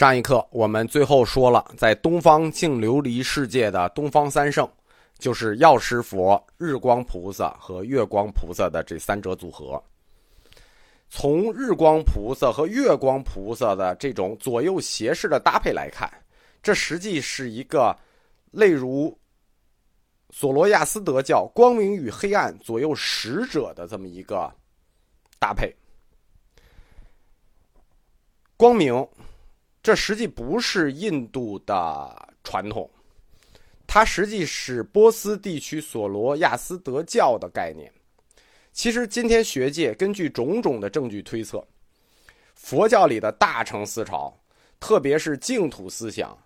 上一课我们最后说了，在东方净琉璃世界的东方三圣，就是药师佛、日光菩萨和月光菩萨的这三者组合。从日光菩萨和月光菩萨的这种左右斜视的搭配来看，这实际是一个类如索罗亚斯德教光明与黑暗左右使者的这么一个搭配。光明。这实际不是印度的传统，它实际是波斯地区索罗亚斯德教的概念。其实，今天学界根据种种的证据推测，佛教里的大乘思潮，特别是净土思想，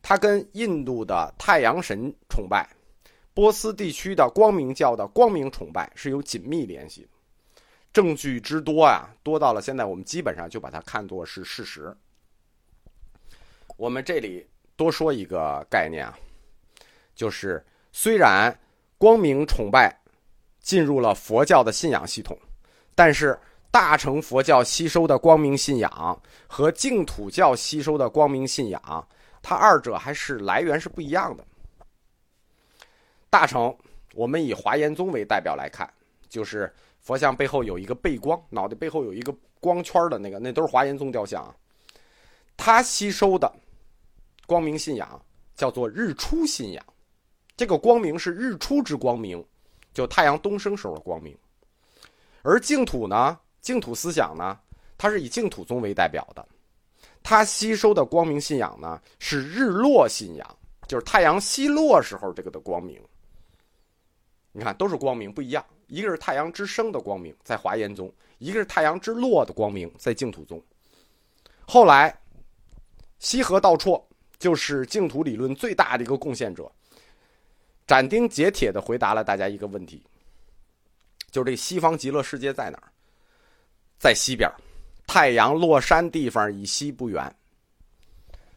它跟印度的太阳神崇拜、波斯地区的光明教的光明崇拜是有紧密联系。证据之多啊，多到了现在，我们基本上就把它看作是事实。我们这里多说一个概念啊，就是虽然光明崇拜进入了佛教的信仰系统，但是大乘佛教吸收的光明信仰和净土教吸收的光明信仰，它二者还是来源是不一样的。大乘，我们以华严宗为代表来看，就是佛像背后有一个背光，脑袋背后有一个光圈的那个，那都是华严宗雕像啊，它吸收的。光明信仰叫做日出信仰，这个光明是日出之光明，就太阳东升时候的光明。而净土呢，净土思想呢，它是以净土宗为代表的，它吸收的光明信仰呢是日落信仰，就是太阳西落时候这个的光明。你看，都是光明不一样，一个是太阳之升的光明在华严宗，一个是太阳之落的光明在净土宗。后来，西河道绰。就是净土理论最大的一个贡献者，斩钉截铁的回答了大家一个问题：，就是这西方极乐世界在哪儿？在西边，太阳落山地方以西不远。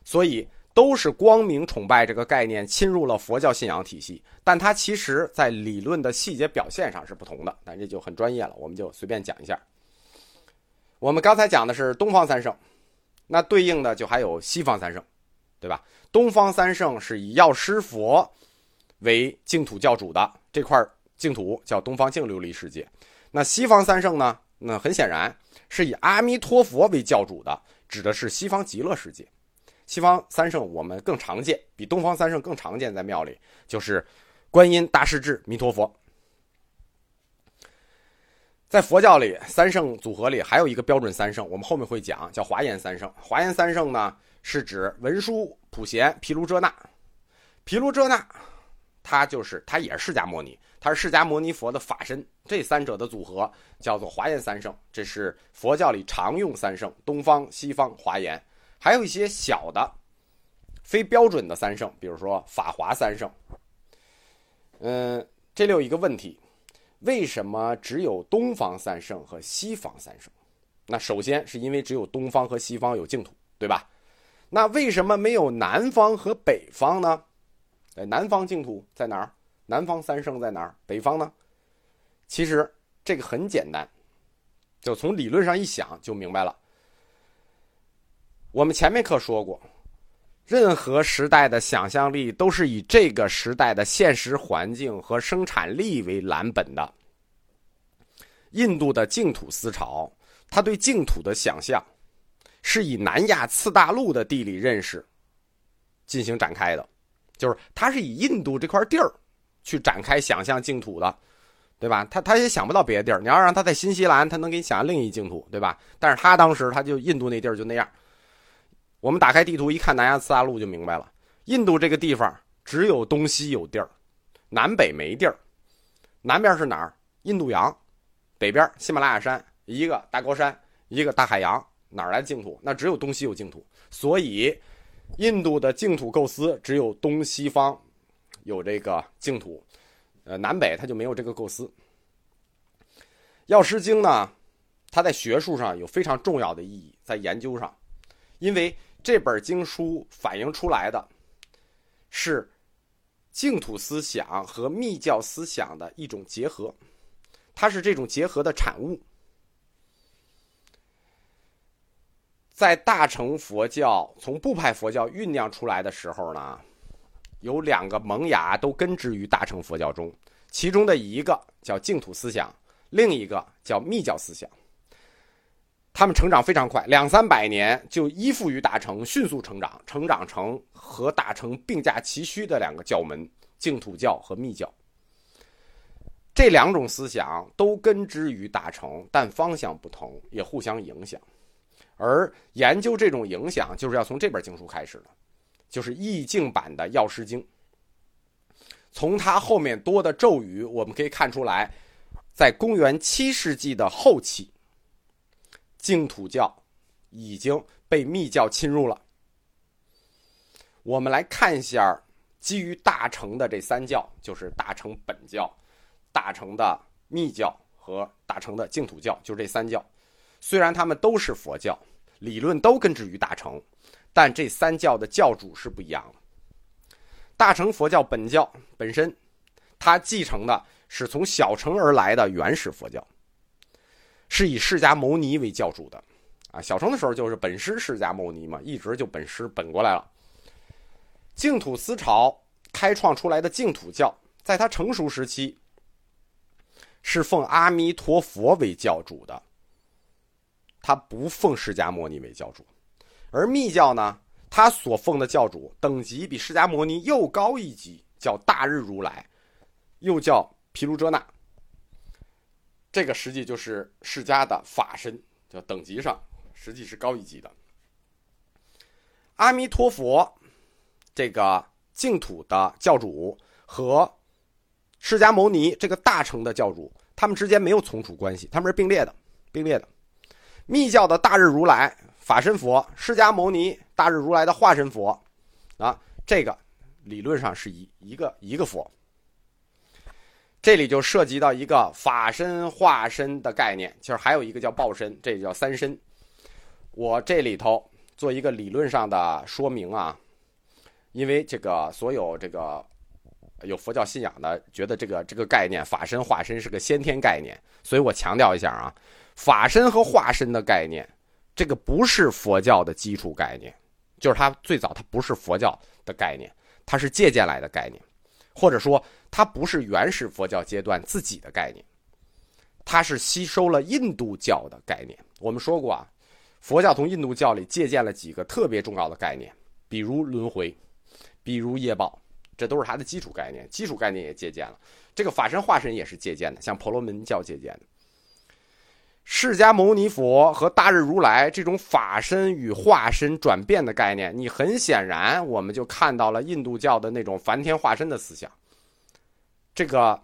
所以都是光明崇拜这个概念侵入了佛教信仰体系，但它其实在理论的细节表现上是不同的。但这就很专业了，我们就随便讲一下。我们刚才讲的是东方三圣，那对应的就还有西方三圣。对吧？东方三圣是以药师佛为净土教主的这块净土叫东方净琉璃世界。那西方三圣呢？那很显然是以阿弥陀佛为教主的，指的是西方极乐世界。西方三圣我们更常见，比东方三圣更常见，在庙里就是观音、大势至、弥陀佛。在佛教里，三圣组合里还有一个标准三圣，我们后面会讲，叫华严三圣。华严三圣呢？是指文殊、普贤、毗卢遮那。毗卢遮那，他就是他也是释迦牟尼，他是释迦牟尼佛的法身。这三者的组合叫做华严三圣，这是佛教里常用三圣：东方、西方、华严。还有一些小的、非标准的三圣，比如说法华三圣。嗯，这里有一个问题：为什么只有东方三圣和西方三圣？那首先是因为只有东方和西方有净土，对吧？那为什么没有南方和北方呢？哎，南方净土在哪儿？南方三圣在哪儿？北方呢？其实这个很简单，就从理论上一想就明白了。我们前面课说过，任何时代的想象力都是以这个时代的现实环境和生产力为蓝本的。印度的净土思潮，他对净土的想象。是以南亚次大陆的地理认识进行展开的，就是他是以印度这块地儿去展开想象净土的，对吧？他他也想不到别的地儿。你要让他在新西兰，他能给你想象另一净土，对吧？但是他当时他就印度那地儿就那样。我们打开地图一看，南亚次大陆就明白了。印度这个地方只有东西有地儿，南北没地儿。南边是哪儿？印度洋，北边喜马拉雅山，一个大高山，一个大海洋。哪来净土？那只有东西有净土，所以印度的净土构思只有东西方有这个净土，呃，南北它就没有这个构思。药师经呢，它在学术上有非常重要的意义，在研究上，因为这本经书反映出来的是净土思想和密教思想的一种结合，它是这种结合的产物。在大乘佛教从部派佛教酝酿出来的时候呢，有两个萌芽都根植于大乘佛教中，其中的一个叫净土思想，另一个叫密教思想。他们成长非常快，两三百年就依附于大乘，迅速成长，成长成和大乘并驾齐驱的两个教门——净土教和密教。这两种思想都根植于大乘，但方向不同，也互相影响。而研究这种影响，就是要从这本经书开始的，就是易经版的《药师经》。从它后面多的咒语，我们可以看出来，在公元七世纪的后期。净土教已经被密教侵入了。我们来看一下基于大乘的这三教，就是大乘本教、大乘的密教和大乘的净土教，就这三教。虽然他们都是佛教，理论都根植于大乘，但这三教的教主是不一样的。大乘佛教本教本身，它继承的是从小乘而来的原始佛教。是以释迦牟尼为教主的，啊，小乘的时候就是本师释迦牟尼嘛，一直就本师本过来了。净土思潮开创出来的净土教，在它成熟时期，是奉阿弥陀佛为教主的，他不奉释迦牟尼为教主。而密教呢，他所奉的教主等级比释迦牟尼又高一级，叫大日如来，又叫毗卢遮那。这个实际就是释迦的法身，叫等级上实际是高一级的。阿弥陀佛，这个净土的教主和释迦牟尼这个大乘的教主，他们之间没有从属关系，他们是并列的，并列的。密教的大日如来法身佛，释迦牟尼大日如来的化身佛，啊，这个理论上是一一个一个佛。这里就涉及到一个法身化身的概念，就是还有一个叫报身，这叫三身。我这里头做一个理论上的说明啊，因为这个所有这个有佛教信仰的觉得这个这个概念法身化身是个先天概念，所以我强调一下啊，法身和化身的概念，这个不是佛教的基础概念，就是它最早它不是佛教的概念，它是借鉴来的概念，或者说。它不是原始佛教阶段自己的概念，它是吸收了印度教的概念。我们说过啊，佛教从印度教里借鉴了几个特别重要的概念，比如轮回，比如业报，这都是它的基础概念。基础概念也借鉴了，这个法身化身也是借鉴的，像婆罗门教借鉴的。释迦牟尼佛和大日如来这种法身与化身转变的概念，你很显然我们就看到了印度教的那种梵天化身的思想。这个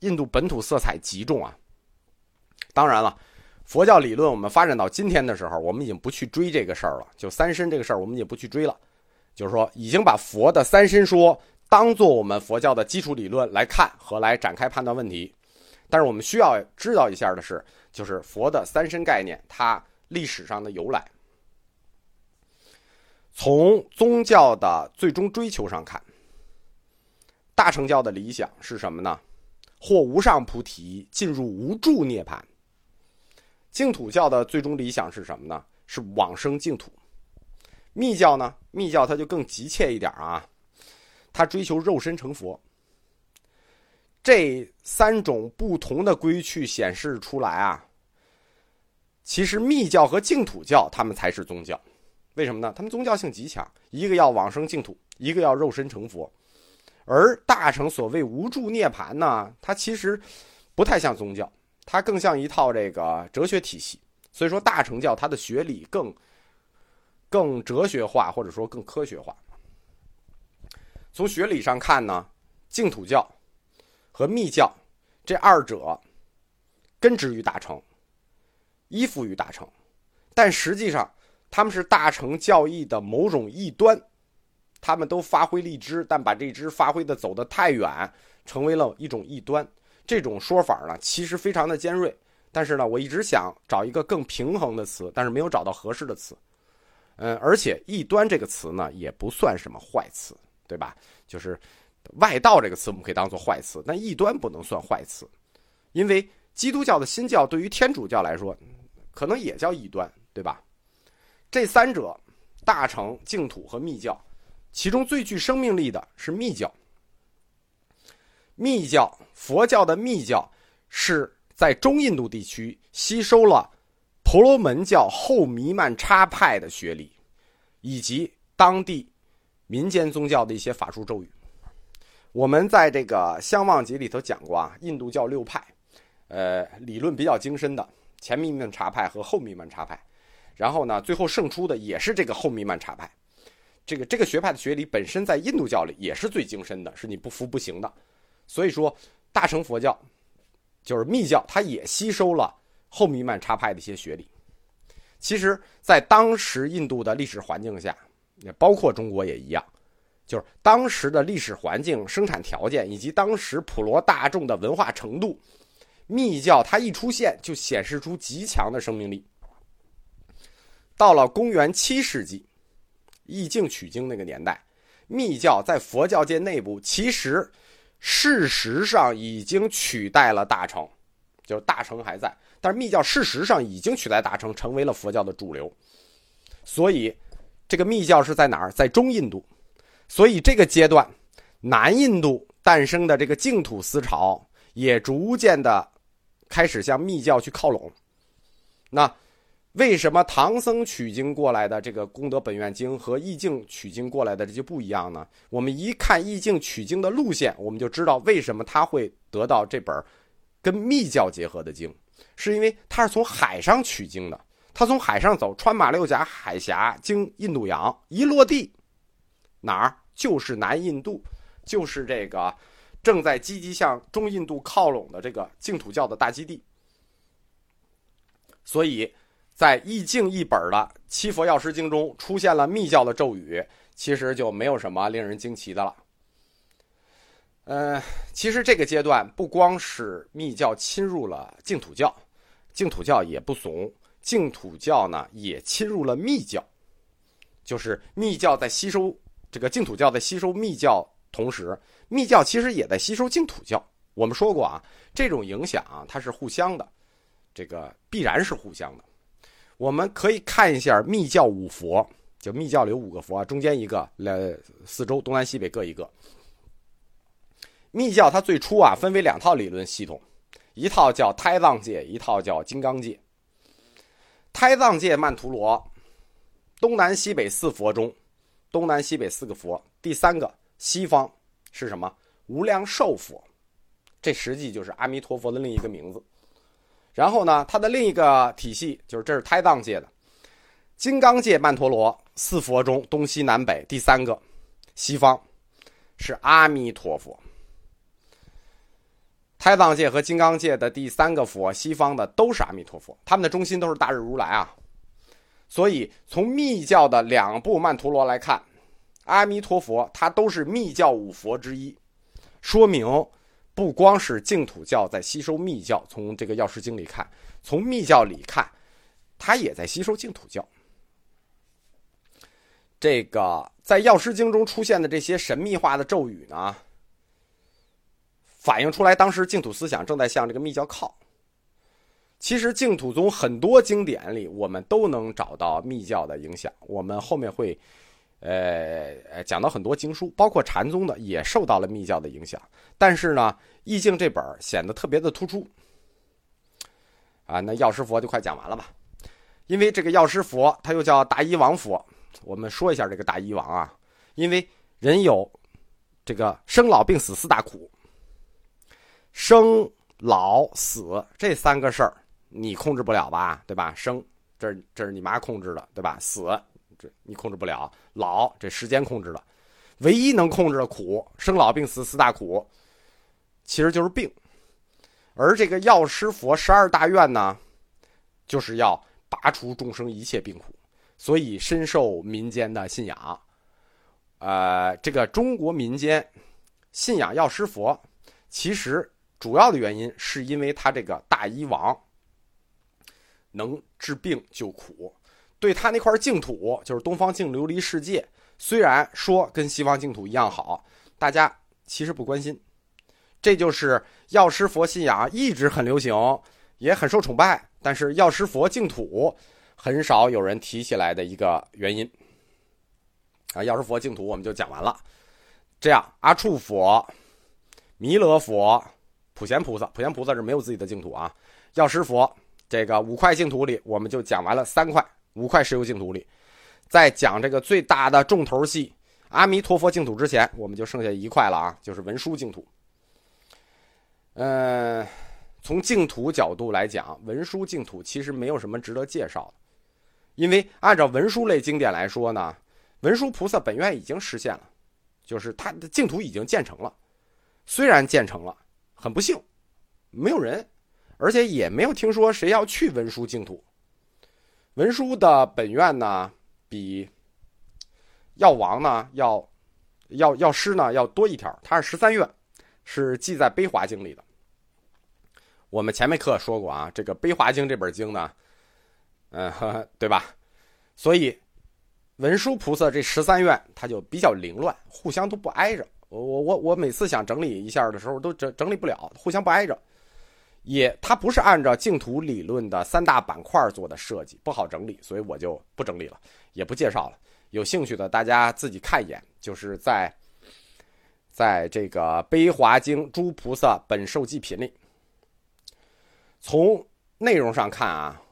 印度本土色彩极重啊！当然了，佛教理论我们发展到今天的时候，我们已经不去追这个事儿了。就三身这个事儿，我们也不去追了。就是说，已经把佛的三身说当做我们佛教的基础理论来看和来展开判断问题。但是我们需要知道一下的是，就是佛的三身概念它历史上的由来。从宗教的最终追求上看。大乘教的理想是什么呢？获无上菩提，进入无住涅槃。净土教的最终理想是什么呢？是往生净土。密教呢？密教它就更急切一点啊，它追求肉身成佛。这三种不同的归去显示出来啊，其实密教和净土教他们才是宗教。为什么呢？他们宗教性极强，一个要往生净土，一个要肉身成佛。而大乘所谓无住涅槃呢，它其实不太像宗教，它更像一套这个哲学体系。所以说，大乘教它的学理更更哲学化，或者说更科学化。从学理上看呢，净土教和密教这二者根植于大乘，依附于大乘，但实际上他们是大乘教义的某种异端。他们都发挥荔枝，但把这支发挥的走得太远，成为了一种异端。这种说法呢，其实非常的尖锐。但是呢，我一直想找一个更平衡的词，但是没有找到合适的词。嗯，而且“异端”这个词呢，也不算什么坏词，对吧？就是“外道”这个词，我们可以当做坏词，但“异端”不能算坏词，因为基督教的新教对于天主教来说，可能也叫异端，对吧？这三者，大乘、净土和密教，其中最具生命力的是密教。密教，佛教的密教是在中印度地区吸收了婆罗门教后弥曼差派的学理，以及当地民间宗教的一些法术咒语。我们在这个《相望集》里头讲过啊，印度教六派，呃，理论比较精深的前密曼插派和后密曼插派，然后呢，最后胜出的也是这个后密曼插派。这个这个学派的学理本身在印度教里也是最精深的，是你不服不行的。所以说，大乘佛教就是密教，它也吸收了后密曼插派的一些学理。其实，在当时印度的历史环境下，也包括中国也一样，就是当时的历史环境、生产条件以及当时普罗大众的文化程度，密教它一出现就显示出极强的生命力。到了公元七世纪，易经取经那个年代，密教在佛教界内部其实。事实上已经取代了大乘，就是大乘还在，但是密教事实上已经取代大乘，成为了佛教的主流。所以，这个密教是在哪儿？在中印度。所以这个阶段，南印度诞生的这个净土思潮也逐渐的开始向密教去靠拢。那。为什么唐僧取经过来的这个《功德本愿经》和易经取经过来的这就不一样呢？我们一看易经取经的路线，我们就知道为什么他会得到这本跟密教结合的经，是因为他是从海上取经的。他从海上走，穿马六甲海峡，经印度洋，一落地哪儿就是南印度，就是这个正在积极向中印度靠拢的这个净土教的大基地。所以。在易经一本的《七佛药师经》中出现了密教的咒语，其实就没有什么令人惊奇的了。呃，其实这个阶段不光是密教侵入了净土教，净土教也不怂，净土教呢也侵入了密教，就是密教在吸收这个净土教在吸收密教同时，密教其实也在吸收净土教。我们说过啊，这种影响它是互相的，这个必然是互相的。我们可以看一下密教五佛，就密教里有五个佛啊，中间一个，呃，四周东南西北各一个。密教它最初啊分为两套理论系统，一套叫胎藏界，一套叫金刚界。胎藏界曼陀罗，东南西北四佛中，东南西北四个佛，第三个西方是什么？无量寿佛，这实际就是阿弥陀佛的另一个名字。然后呢，它的另一个体系就是这是胎藏界的金刚界曼陀罗四佛中东西南北第三个西方是阿弥陀佛。胎藏界和金刚界的第三个佛西方的都是阿弥陀佛，他们的中心都是大日如来啊。所以从密教的两部曼陀罗来看，阿弥陀佛它都是密教五佛之一，说明。不光是净土教在吸收密教，从这个药师经里看，从密教里看，它也在吸收净土教。这个在药师经中出现的这些神秘化的咒语呢，反映出来当时净土思想正在向这个密教靠。其实净土宗很多经典里，我们都能找到密教的影响。我们后面会。呃，讲到很多经书，包括禅宗的，也受到了密教的影响。但是呢，《易经》这本显得特别的突出。啊，那药师佛就快讲完了吧？因为这个药师佛，他又叫大医王佛。我们说一下这个大医王啊，因为人有这个生老病死四大苦，生老死这三个事儿你控制不了吧？对吧？生，这这是你妈控制的，对吧？死。这你控制不了老，这时间控制的，唯一能控制的苦，生老病死四大苦，其实就是病。而这个药师佛十二大愿呢，就是要拔除众生一切病苦，所以深受民间的信仰。呃，这个中国民间信仰药师佛，其实主要的原因是因为他这个大医王能治病救苦。对他那块净土，就是东方净琉璃世界，虽然说跟西方净土一样好，大家其实不关心。这就是药师佛信仰一直很流行，也很受崇拜。但是药师佛净土很少有人提起来的一个原因。啊，药师佛净土我们就讲完了。这样，阿处佛、弥勒佛、普贤菩萨，普贤菩萨是没有自己的净土啊。药师佛这个五块净土里，我们就讲完了三块，五块石油净土里，在讲这个最大的重头戏阿弥陀佛净土之前，我们就剩下一块了啊，就是文殊净土。嗯，从净土角度来讲，文殊净土其实没有什么值得介绍的，因为按照文殊类经典来说呢，文殊菩萨本愿已经实现了。就是他的净土已经建成了，虽然建成了，很不幸，没有人，而且也没有听说谁要去文殊净土。文殊的本愿呢，比药王呢要要药师呢要多一条，他是十三愿，是记在《悲华经》里的。我们前面课说过啊，这个《悲华经》这本经呢，嗯，对吧？所以。文殊菩萨这十三愿，他就比较凌乱，互相都不挨着。我我我我每次想整理一下的时候，都整整理不了，互相不挨着。也，它不是按照净土理论的三大板块做的设计，不好整理，所以我就不整理了，也不介绍了。有兴趣的大家自己看一眼，就是在在这个《悲华经·诸菩萨本受记品》里，从内容上看啊，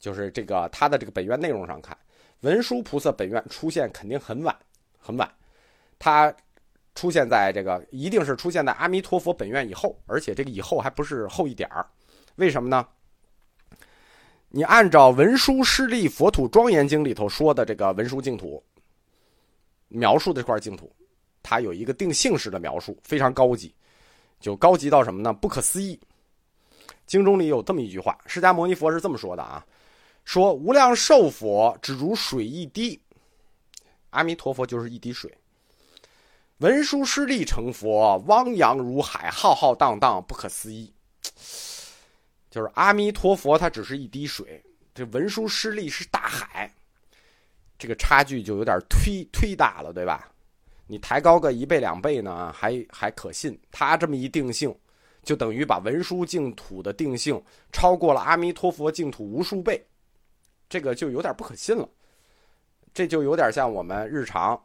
就是这个他的这个本愿内容上看。文殊菩萨本愿出现肯定很晚，很晚，它出现在这个一定是出现在阿弥陀佛本愿以后，而且这个以后还不是后一点儿，为什么呢？你按照《文殊师利佛土庄严经》里头说的这个文殊净土描述的这块净土，它有一个定性式的描述，非常高级，就高级到什么呢？不可思议。经中里有这么一句话，释迦牟尼佛是这么说的啊。说无量寿佛只如水一滴，阿弥陀佛就是一滴水。文殊师利成佛，汪洋如海，浩浩荡荡，不可思议。就是阿弥陀佛，他只是一滴水，这文殊师利是大海，这个差距就有点忒忒大了，对吧？你抬高个一倍两倍呢，还还可信。他这么一定性，就等于把文殊净土的定性超过了阿弥陀佛净土无数倍。这个就有点不可信了，这就有点像我们日常，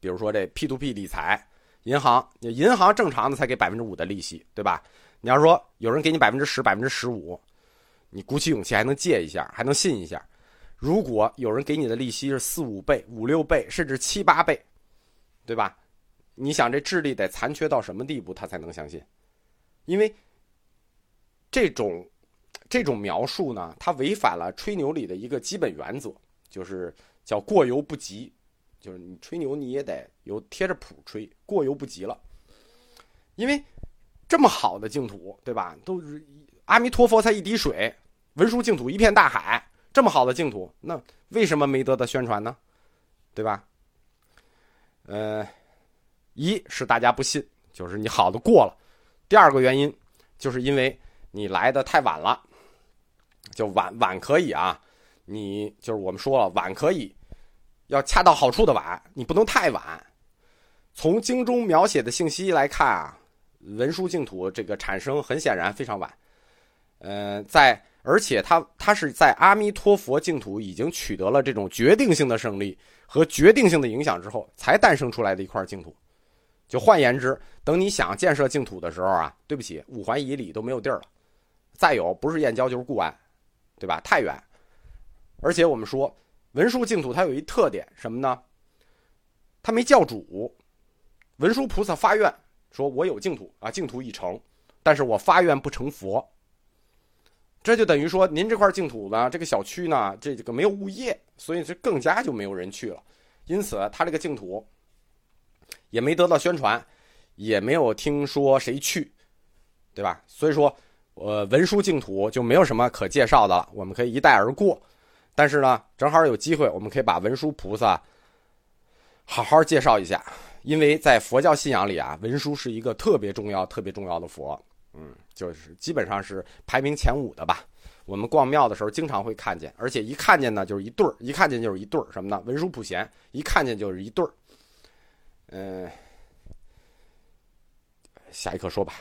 比如说这 P to P 理财，银行，银行正常的才给百分之五的利息，对吧？你要说有人给你百分之十、百分之十五，你鼓起勇气还能借一下，还能信一下。如果有人给你的利息是四五倍、五六倍，甚至七八倍，对吧？你想这智力得残缺到什么地步，他才能相信？因为这种。这种描述呢，它违反了吹牛里的一个基本原则，就是叫过犹不及，就是你吹牛你也得有贴着谱吹，过犹不及了。因为这么好的净土，对吧？都是阿弥陀佛才一滴水，文殊净土一片大海，这么好的净土，那为什么没得到宣传呢？对吧？呃，一是大家不信，就是你好的过了；第二个原因，就是因为你来的太晚了。就晚晚可以啊，你就是我们说了晚可以，要恰到好处的晚，你不能太晚。从经中描写的信息来看啊，文殊净土这个产生很显然非常晚。呃，在而且它它是在阿弥陀佛净土已经取得了这种决定性的胜利和决定性的影响之后，才诞生出来的一块净土。就换言之，等你想建设净土的时候啊，对不起，五环以里都没有地儿了。再有，不是燕郊就是固安。对吧？太远，而且我们说文殊净土它有一特点什么呢？它没教主，文殊菩萨发愿说：“我有净土啊，净土已成，但是我发愿不成佛。”这就等于说，您这块净土呢，这个小区呢，这个没有物业，所以这更加就没有人去了。因此，他这个净土也没得到宣传，也没有听说谁去，对吧？所以说。呃，文殊净土就没有什么可介绍的了，我们可以一带而过。但是呢，正好有机会，我们可以把文殊菩萨好好介绍一下，因为在佛教信仰里啊，文殊是一个特别重要、特别重要的佛，嗯，就是基本上是排名前五的吧。我们逛庙的时候经常会看见，而且一看见呢就是一对儿，一看见就是一对儿什么呢？文殊普贤，一看见就是一对儿。嗯，下一课说吧。